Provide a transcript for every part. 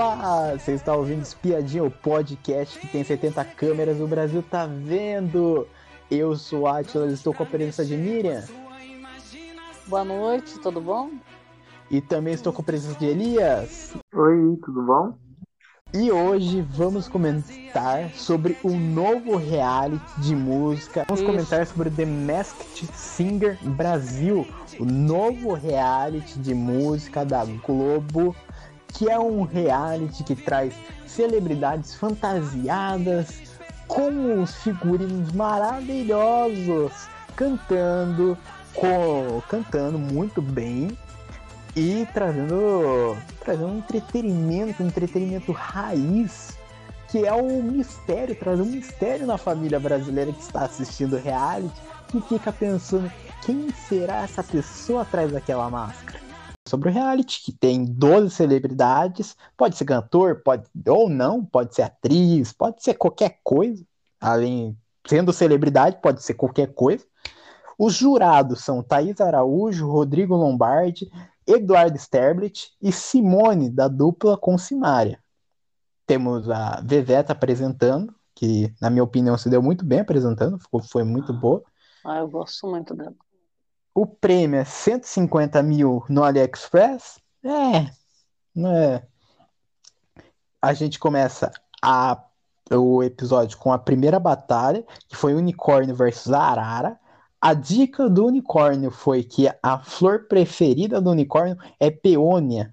Olá, você está ouvindo Espiadinha, o podcast que tem 70 câmeras, o Brasil tá vendo. Eu sou Atlas, estou com a presença de Miriam. Boa noite, tudo bom? E também estou com a presença de Elias. Oi, tudo bom? E hoje vamos comentar sobre o novo reality de música. Vamos Isso. comentar sobre The Masked Singer Brasil, o novo reality de música da Globo, que é um reality que traz celebridades fantasiadas com os figurinos maravilhosos, cantando, co- cantando muito bem e trazendo, trazendo um entretenimento, um entretenimento raiz, que é o mistério, trazer um mistério na família brasileira que está assistindo reality, que fica pensando quem será essa pessoa atrás daquela máscara. Sobre o reality, que tem 12 celebridades, pode ser cantor, pode ou não, pode ser atriz, pode ser qualquer coisa, além sendo celebridade, pode ser qualquer coisa. Os jurados são Thaís Araújo, Rodrigo Lombardi, Eduardo Sterblit e Simone, da dupla com Simária. Temos a Veveta apresentando, que, na minha opinião, se deu muito bem apresentando, ficou, foi muito boa. Ah, eu gosto muito dela. O prêmio é 150 mil no AliExpress. É, não é. A gente começa a, o episódio com a primeira batalha, que foi Unicórnio versus Arara. A dica do unicórnio foi que a flor preferida do unicórnio é peônia,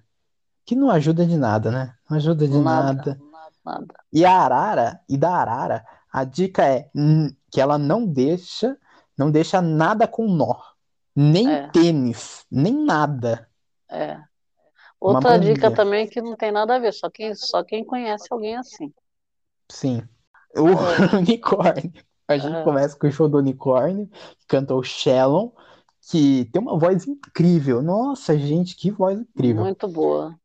que não ajuda de nada, né? Não ajuda de nada. Nada. E a arara, e da arara, a dica é que ela não deixa, não deixa nada com nó. Nem É. tênis, nem nada. É. Outra dica também que não tem nada a ver, só quem, só quem conhece alguém assim. Sim. O unicórnio. A gente É. começa com o show do unicórnio, que cantou Shellon, que tem uma voz incrível. Nossa, gente, que voz incrível. Muito boa.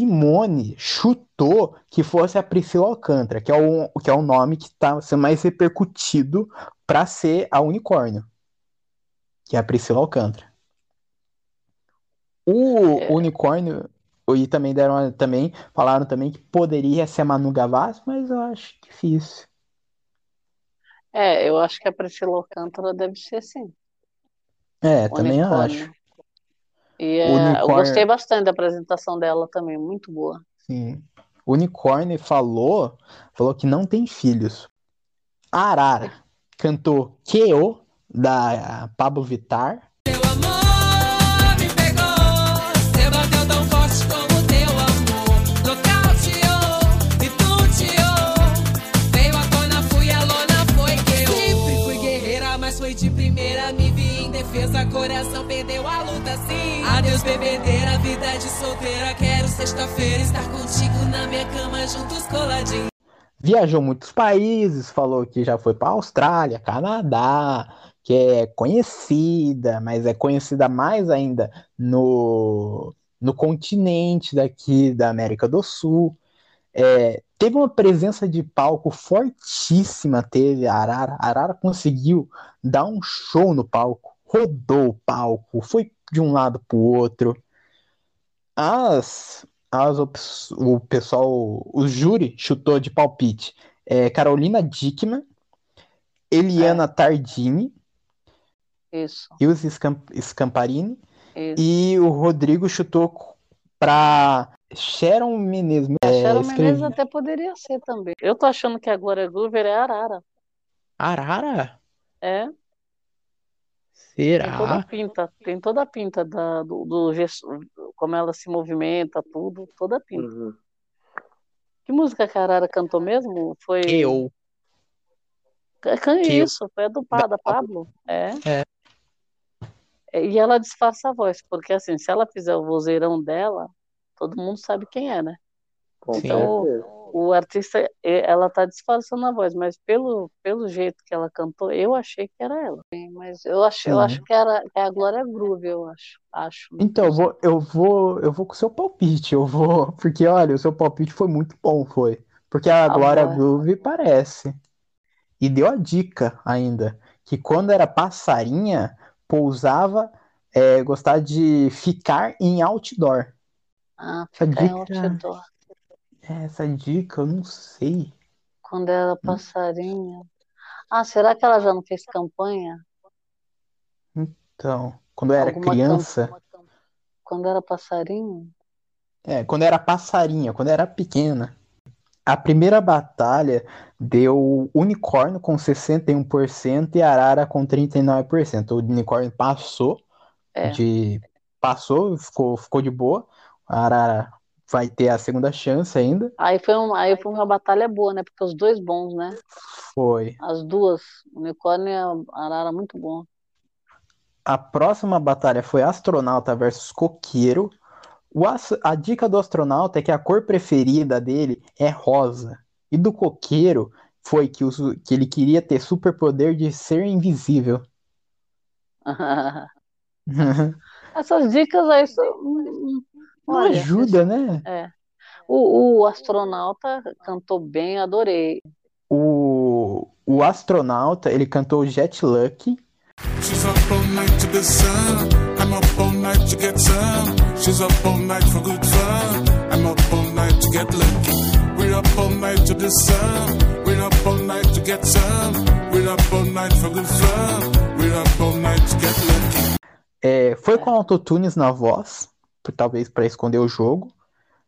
Simone chutou que fosse a Priscila Alcântara, que é o, que é o nome que está sendo mais repercutido para ser a unicórnio, que é a Priscila Alcântara. O É. unicórnio e também deram também falaram também que poderia ser a Manu Gavassi, mas eu acho difícil. É, eu acho que a Priscila Alcântara deve ser sim. É, também Unicórnio. acho. E é, eu gostei bastante da apresentação dela também, muito boa. Sim. Unicórnio falou, falou que não tem filhos. A Arara cantou Keo da Pablo Vittar. Luta sim. Adeus, bebedeira, vida de solteira. Quero sexta-feira estar contigo na minha cama, juntos. Viajou muitos países, falou que já foi para Austrália, Canadá, que é conhecida, mas é conhecida mais ainda no, no continente daqui da América do Sul. É, teve uma presença de palco fortíssima, teve a Arara. A Arara conseguiu dar um show no palco, rodou o palco, foi de um lado para o outro. As, as o pessoal, o júri chutou de palpite é, Carolina Dickman, Eliana Tardini, Isso, Ilse Scam- Scamparini isso. e o Rodrigo chutou para Sharon Menezes. A É, Sharon escrevi- Menezes até poderia ser também. Eu tô achando que a Glória Groover é Arara. Arara? É, tem toda a Será? pinta, tem toda a pinta da, do, do gesto, como ela se movimenta, tudo, toda a pinta. Uhum. Que música que a Arara cantou mesmo? Foi. Eu. Can- Que eu- Isso, foi a do Pa- da Pablo. É. É. E ela disfarça a voz, porque assim, se ela fizer o vozeirão dela, todo mundo sabe quem é, né? Com. Então, certeza. O artista, ela tá disfarçando a voz, mas pelo, pelo jeito que ela cantou, eu achei que era ela. Mas eu acho, eu Sim. acho que era que é a Glória Groove, eu acho. Acho. Então, eu vou, eu vou, eu vou com o seu palpite, eu vou, porque olha, o seu palpite foi muito bom, foi. Porque a A Glória voz. Groove parece. E deu a dica ainda, que quando era passarinha, pousava, é, gostava de ficar em outdoor. Ah, ficar em dica, outdoor. essa dica eu não sei. Quando era passarinho. Ah, será que ela já não fez campanha? Então, quando eu era Alguma criança? Quando era passarinho? é, quando eu era passarinha, quando eu era pequena, a primeira batalha deu unicórnio com 61% e arara com 39%. O unicórnio passou É. de passou, ficou, ficou de boa. A arara vai ter a segunda chance ainda. Aí foi, um, aí foi uma batalha boa, né? Porque os dois bons, né? Foi. As duas, o unicórnio e a arara, muito bom. A próxima batalha foi astronauta versus coqueiro. O a dica do astronauta é que a cor preferida dele é rosa. E do coqueiro foi que, o su- que ele queria ter superpoder de ser invisível. Essas dicas aí são. Não Olha, ajuda, né? é. O, o astronauta cantou bem, adorei. O, o astronauta, ele cantou Jet Luck. She's up all night to the sun. I'm up all night to get some. She's up all night for good fun. I'm up all night to get lucky. We're up all night to the sun. We're up all night to get some. We're up all night for good fun. We're up all night to get lucky. É, foi com autotunes na voz, talvez para esconder o jogo.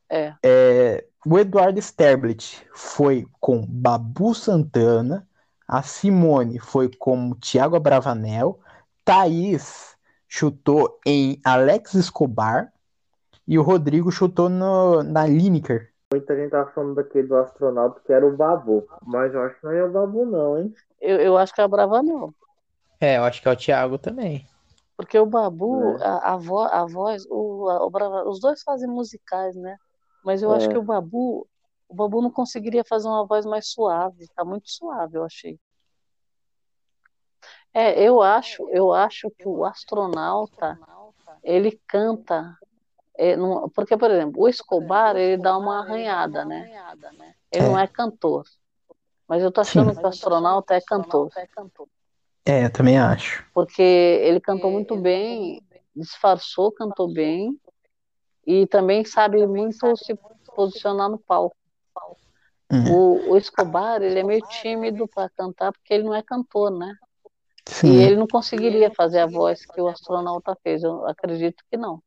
É. É, o Eduardo Sterblit foi com Babu Santana, a Simone foi com Thiago Abravanel, Thaís chutou em Alex Escobar e o Rodrigo chutou no, na Lineker. Muita gente tá falando daquele do astronauta que era o Babu, mas eu acho que não é o Babu não, hein? Eu, eu acho que é a Bravanel. É, eu acho que é o Thiago também. Porque o Babu, É. a, a, vo, a voz, o, a- o Brava- os dois fazem musicais, né? Mas eu acho É. que o Babu, o Babu não conseguiria fazer uma voz mais suave. Tá muito suave, eu achei. É, eu acho, eu acho que o astronauta, ele canta, é, não- porque, por exemplo, o Escobar, ele dá uma arranhada, né? Ele não é cantor. Mas eu tô achando Sim. que o astronauta é cantor. É, eu também acho. porque ele cantou muito bem, disfarçou, cantou bem e também sabe muito se posicionar no palco. Uhum. O, o Escobar, ele é meio tímido para cantar porque ele não é cantor, né? E Sim, ele não conseguiria fazer a voz que o astronauta fez, eu acredito que não.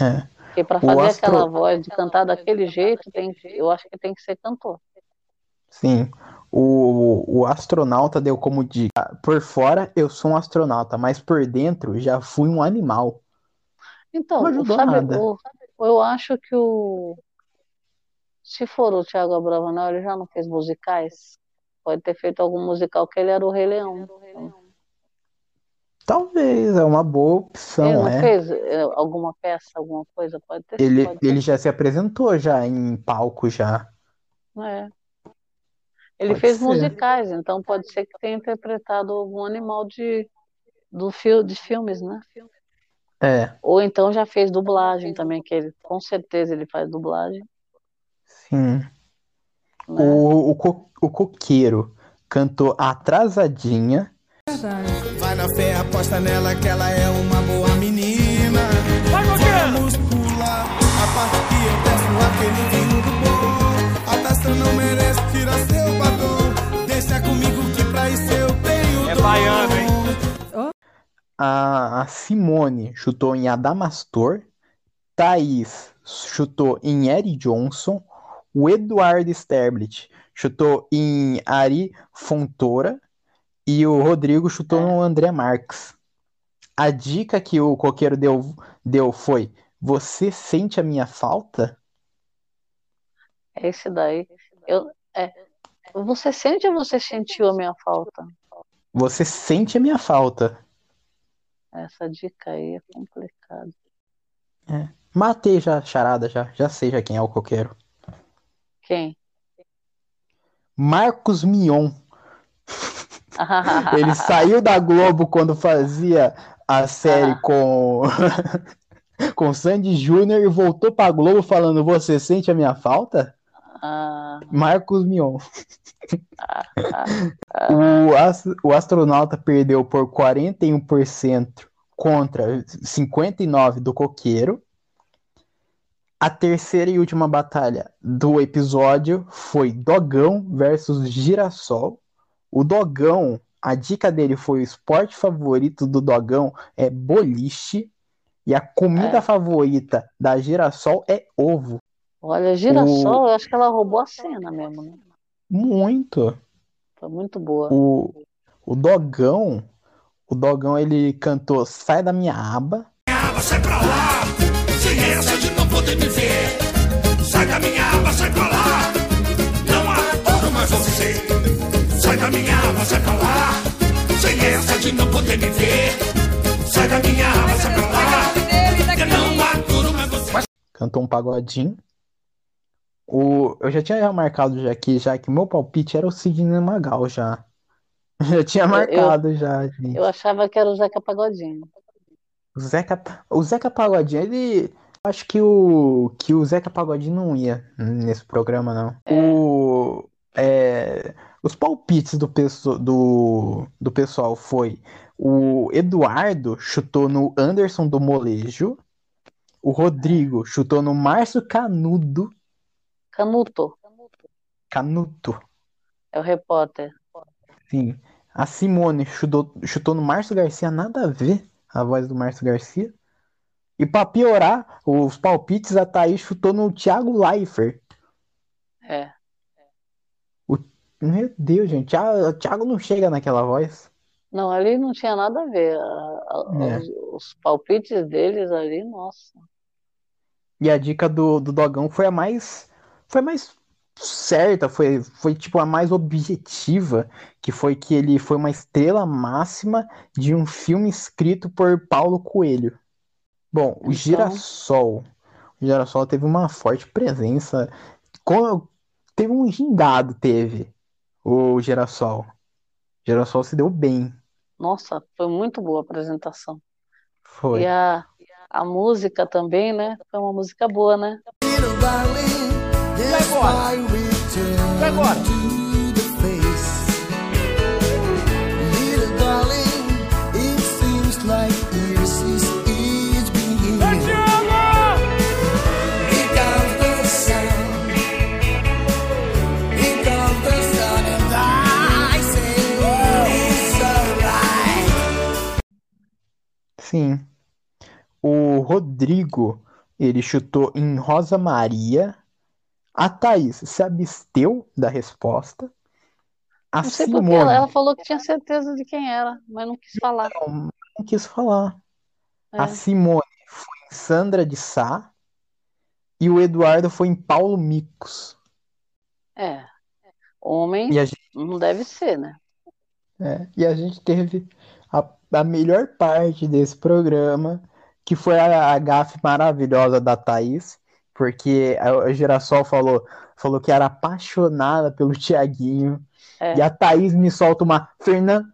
é. Porque para fazer astro- aquela voz, de cantar daquele jeito, tem, eu acho que tem que ser cantor. Sim. O, o astronauta deu como dica: por fora eu sou um astronauta, mas por dentro já fui um animal. Então, Não ajudou sabe, nada. o- eu acho que o. Se for o Thiago Abravanel, ele já não fez musicais? Pode ter feito algum musical que ele era o Rei Leão. Talvez, é uma boa Ele opção, não é. fez alguma peça, alguma coisa? Pode ter Ele, pode ter. ele já se apresentou já em palco já. É. Ele Pode fez ser. musicais, então pode ser que tenha interpretado algum animal de, do fil, de filmes, né? É, Ou então já fez dublagem também, que ele, com certeza ele faz dublagem, sim. né? O, o, co- o coqueiro cantou Atrasadinha. Vai na fé, aposta nela que ela é uma boa menina. Vamos pular a parte que eu peço aquele vinho do bom. A taça não merece tirar A, a Simone chutou em Adamastor. Thaís chutou em Eric Johnson. O Eduardo Sterblit chutou em Ari Fontoura. E o Rodrigo chutou no André Marques. A dica que o coqueiro deu, deu foi: Você sente a minha falta? É esse daí. Eu, é, você sente ou você sentiu a minha falta? Você sente a minha falta. Essa dica aí é complicada. Matei já a charada, já. Já sei já quem é o coqueiro. Quem? Marcos Mion. Ele saiu da Globo quando fazia a série com com Sandy Júnior e voltou pra Globo falando: Você sente a minha falta? Ah, Marcos Mion. o, as- o astronauta perdeu por 41% contra 59% do coqueiro. A terceira e última batalha do episódio foi Dogão versus Girassol. O Dogão, a dica dele foi o esporte favorito do Dogão é boliche. E a comida É. favorita da Girassol é ovo. Olha, Girassol, eu acho que ela roubou a cena mesmo, né? Muito. Foi muito boa. O, o Dogão, o Dogão ele cantou Sai da minha aba. aba, sai pra lá. Sem essa de não poder me ver. Sai da minha aba, sai pra lá. Não aturo mais você. Sai da minha aba, sai pra lá. Sem essa de não poder me ver. Sai da minha aba, sai pra lá. Eu não aturo mais você. Cantou um pagodinho. O, eu já tinha marcado já aqui, já que meu palpite era o Sidney Magal já. Já tinha marcado já, gente. Eu achava que era o Zeca Pagodinho. O Zeca, o Zeca Pagodinho, ele. Acho que o, que o Zeca Pagodinho não ia nesse programa, não. O, é, os palpites do, do, do pessoal foi: o Eduardo chutou no Anderson do Molejo, o Rodrigo chutou no Márcio Canudo, Canuto Canuto, é o repórter. sim. A Simone chutou, chutou no Márcio Garcia, nada a ver a voz do Márcio Garcia. E pra piorar os palpites, a Thaís chutou no Thiago Leifert. É. Meu Deus, gente, Thiago, Thiago não chega naquela voz. Não, ali não tinha nada a ver. É. os, os palpites deles ali, nossa. E a dica do, do Dogão foi a mais. Foi mais certa, foi, foi tipo a mais objetiva, que foi que ele foi uma estrela máxima de um filme escrito por Paulo Coelho. Bom, o Então- Girassol. O Girassol teve uma forte presença. Com- Teve um gingado, teve. O Girassol. O Girassol se deu bem. Nossa, foi muito boa a apresentação. Foi. E a, a música também, né? Foi uma música boa, né? E agora? E agora? Sim. O Rodrigo, ele chutou em Rosa Maria. A Thaís se absteu da resposta. A Não sei Simone ela, ela falou que tinha certeza de quem era, mas não quis falar. não, não quis falar. A É. Simone foi em Sandra de Sá. E o Eduardo foi em Paulo Micos. É. Homem a gente, não deve ser, né? é, e a gente teve a, a melhor parte desse programa, que foi a, a gafe maravilhosa da Thaís, porque a, Girassol falou, falou que era apaixonada pelo Tiaguinho. É. E a Thaís me solta uma Fernanda.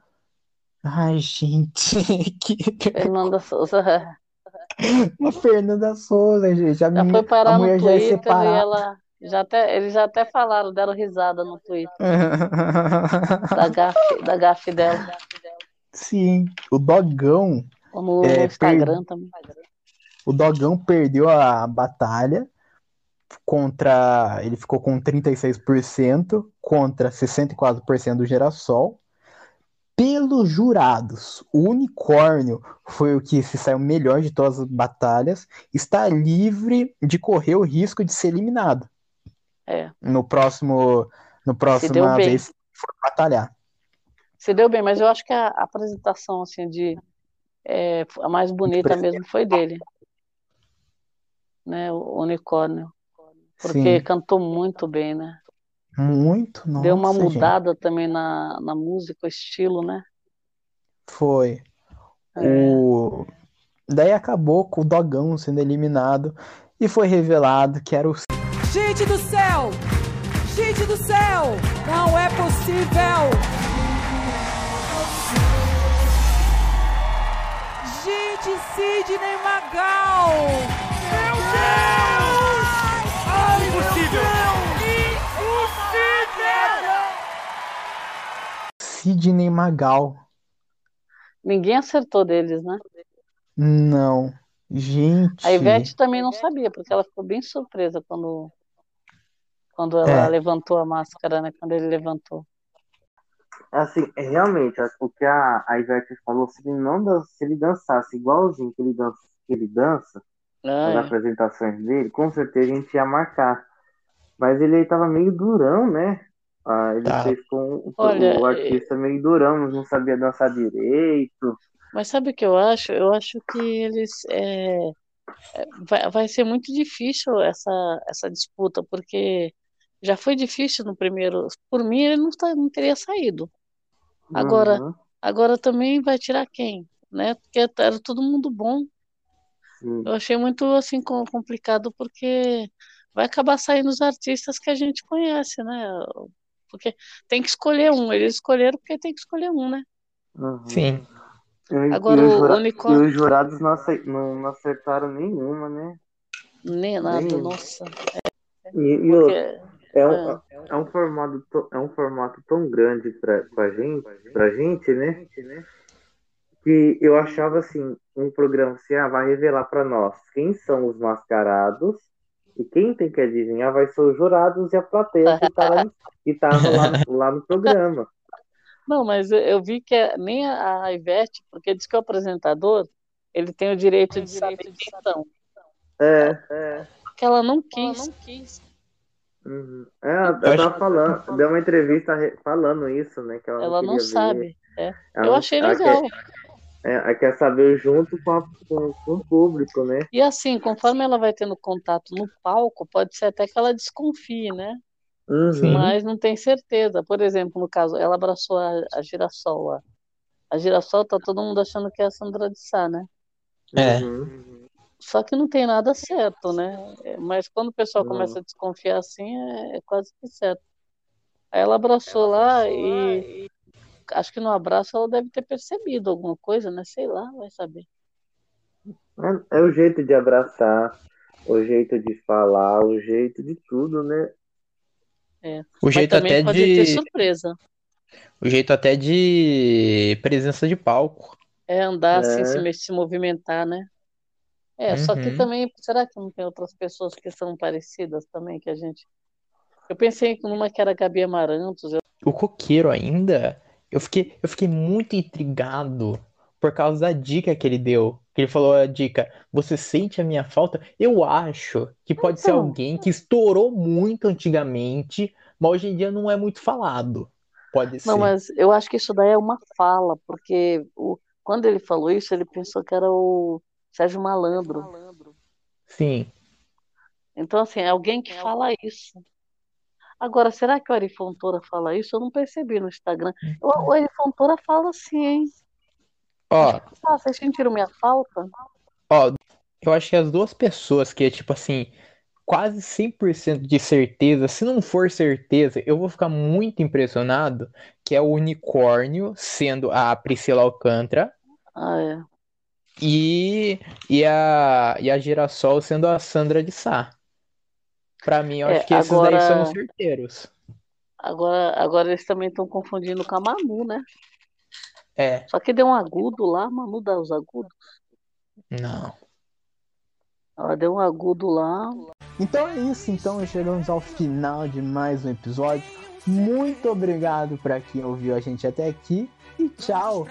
Ai, gente, que... Fernanda Souza uma Fernanda Souza, gente. A, já menina- foi parar a no mulher já é Twitter e separada. ela já até, eles já até falaram, deram risada no Twitter da gafe, da gafe dela. Sim, o Dogão, Ou no, É, Instagram também. O Dogão perdeu a batalha contra, ele ficou com 36% contra 64% do Girassol. Pelos jurados, o unicórnio foi o que se saiu melhor de todas as batalhas, está livre de correr o risco de ser eliminado É. no próximo, no bem. vez que for batalhar. Se deu bem, mas eu acho que a a apresentação assim de é, a mais bonita mesmo foi dele, né? O unicórnio, porque Sim, cantou muito bem, né? muito, Deu uma nossa, gente. mudada também na, na música, o estilo, né? Foi. É. O... Daí acabou com o Dogão sendo eliminado e foi revelado que era o Gente do céu! Gente do céu! Não nível. Gente, Sidney Magal! Sidney Magal. Ninguém acertou deles, né? Não. Gente. A Ivete também não sabia, porque ela ficou bem surpresa quando, quando ela É. levantou a máscara, né? Quando ele levantou. Assim, é, realmente, o que a, a Ivete falou, se ele não dan- se ele dançasse igualzinho que ele dança, que ele dança nas Ai, apresentações dele, com certeza a gente ia marcar. Mas ele tava meio durão, né? Ah, ele Tá. fez com o, Olha, o artista meio durão, não sabia dançar direito. mas sabe o que eu acho? Eu acho que eles é, é, vai, vai ser muito difícil essa, essa disputa, porque já foi difícil no primeiro. Por mim, ele não, tá- não teria saído. Agora, Uhum, agora também vai tirar quem, né? Porque era todo mundo bom. sim. Eu achei muito assim com- complicado porque vai acabar saindo os artistas que a gente conhece, né? Porque tem que escolher um. Eles escolheram porque tem que escolher um, né? Uhum. Sim. E, Agora e os o jura- Unicórnio- e os jurados não, não- não acertaram nenhuma, né? Nem nada, Nem- nossa. E, e outro, Porque, é um, é um formato, to- é um formato tão grande pra, pra gente, pra gente, né? Que eu achava assim, um programa assim, ah, vai revelar pra nós quem são os mascarados e quem tem que adivinhar vai ser os jurados e a plateia que tá lá, que tá lá, no- lá no programa. Não, mas eu, eu vi que é- nem a, a Ivete, porque diz que o apresentador ele tem o direito de saber quem são. É, é. Porque ela não quis. Uhum. É, ela tava falando, deu uma entrevista re- falando isso, né? Que ela, Ela não ver. sabe. É. Ela Eu não- achei ela legal. Quer, é, ela quer saber junto com, a- com, com o público, né? E assim, conforme ela vai tendo contato no palco, pode ser até que ela desconfie, né? Uhum. Mas não tem certeza. Por exemplo, no caso, ela abraçou a, a Girassol lá. A Girassol tá todo mundo achando que é a Sandra de Sá, né? É. Uhum. Só que não tem nada certo, né? É, Mas quando o pessoal Não. começa a desconfiar assim, é, é quase que certo. Aí ela abraçou lá e acho que no abraço ela deve ter percebido alguma coisa, né? Sei lá, vai saber. É, é o jeito de abraçar, o jeito de falar, o jeito de tudo, né? É. O Mas jeito até pode ter de. surpresa. O jeito até de presença de palco. É andar assim, É. se, me- se movimentar, né? É, só que Uhum. também, será que não tem outras pessoas que são parecidas também que a gente. Eu pensei numa que era a Gabi Amarantos, eu- O coqueiro ainda, eu fiquei, eu fiquei muito intrigado por causa da dica que ele deu. Que ele falou a dica, você sente a minha falta? Eu acho que pode ser Então. alguém que estourou muito antigamente, mas hoje em dia não é muito falado. Pode Não, ser. mas eu acho que isso daí é uma fala, porque o... quando ele falou isso, ele pensou que era o Sérgio Malandro. Sim. Então, assim, é alguém que fala isso. Agora, será que o Ari Fontoura fala isso? Eu não percebi no Instagram. O, o Ari Fontoura fala assim, hein? Ó, Ah, vocês sentiram minha falta? ó, eu acho que as duas pessoas que é tipo assim, quase 100% de certeza, se não for certeza, eu vou ficar muito impressionado, que é o unicórnio sendo a Priscila Alcântara Ah, é. e, e a, e a Girassol sendo a Sandra de Sá. Pra mim, eu É, acho que esses daí são os certeiros. Agora, agora eles também estão confundindo com a Manu, né? É, Só que deu um agudo lá, a Manu dá os agudos. não. Ela deu um agudo lá. Então é isso, então chegamos ao final de mais um episódio. Muito obrigado para quem ouviu a gente até aqui e tchau.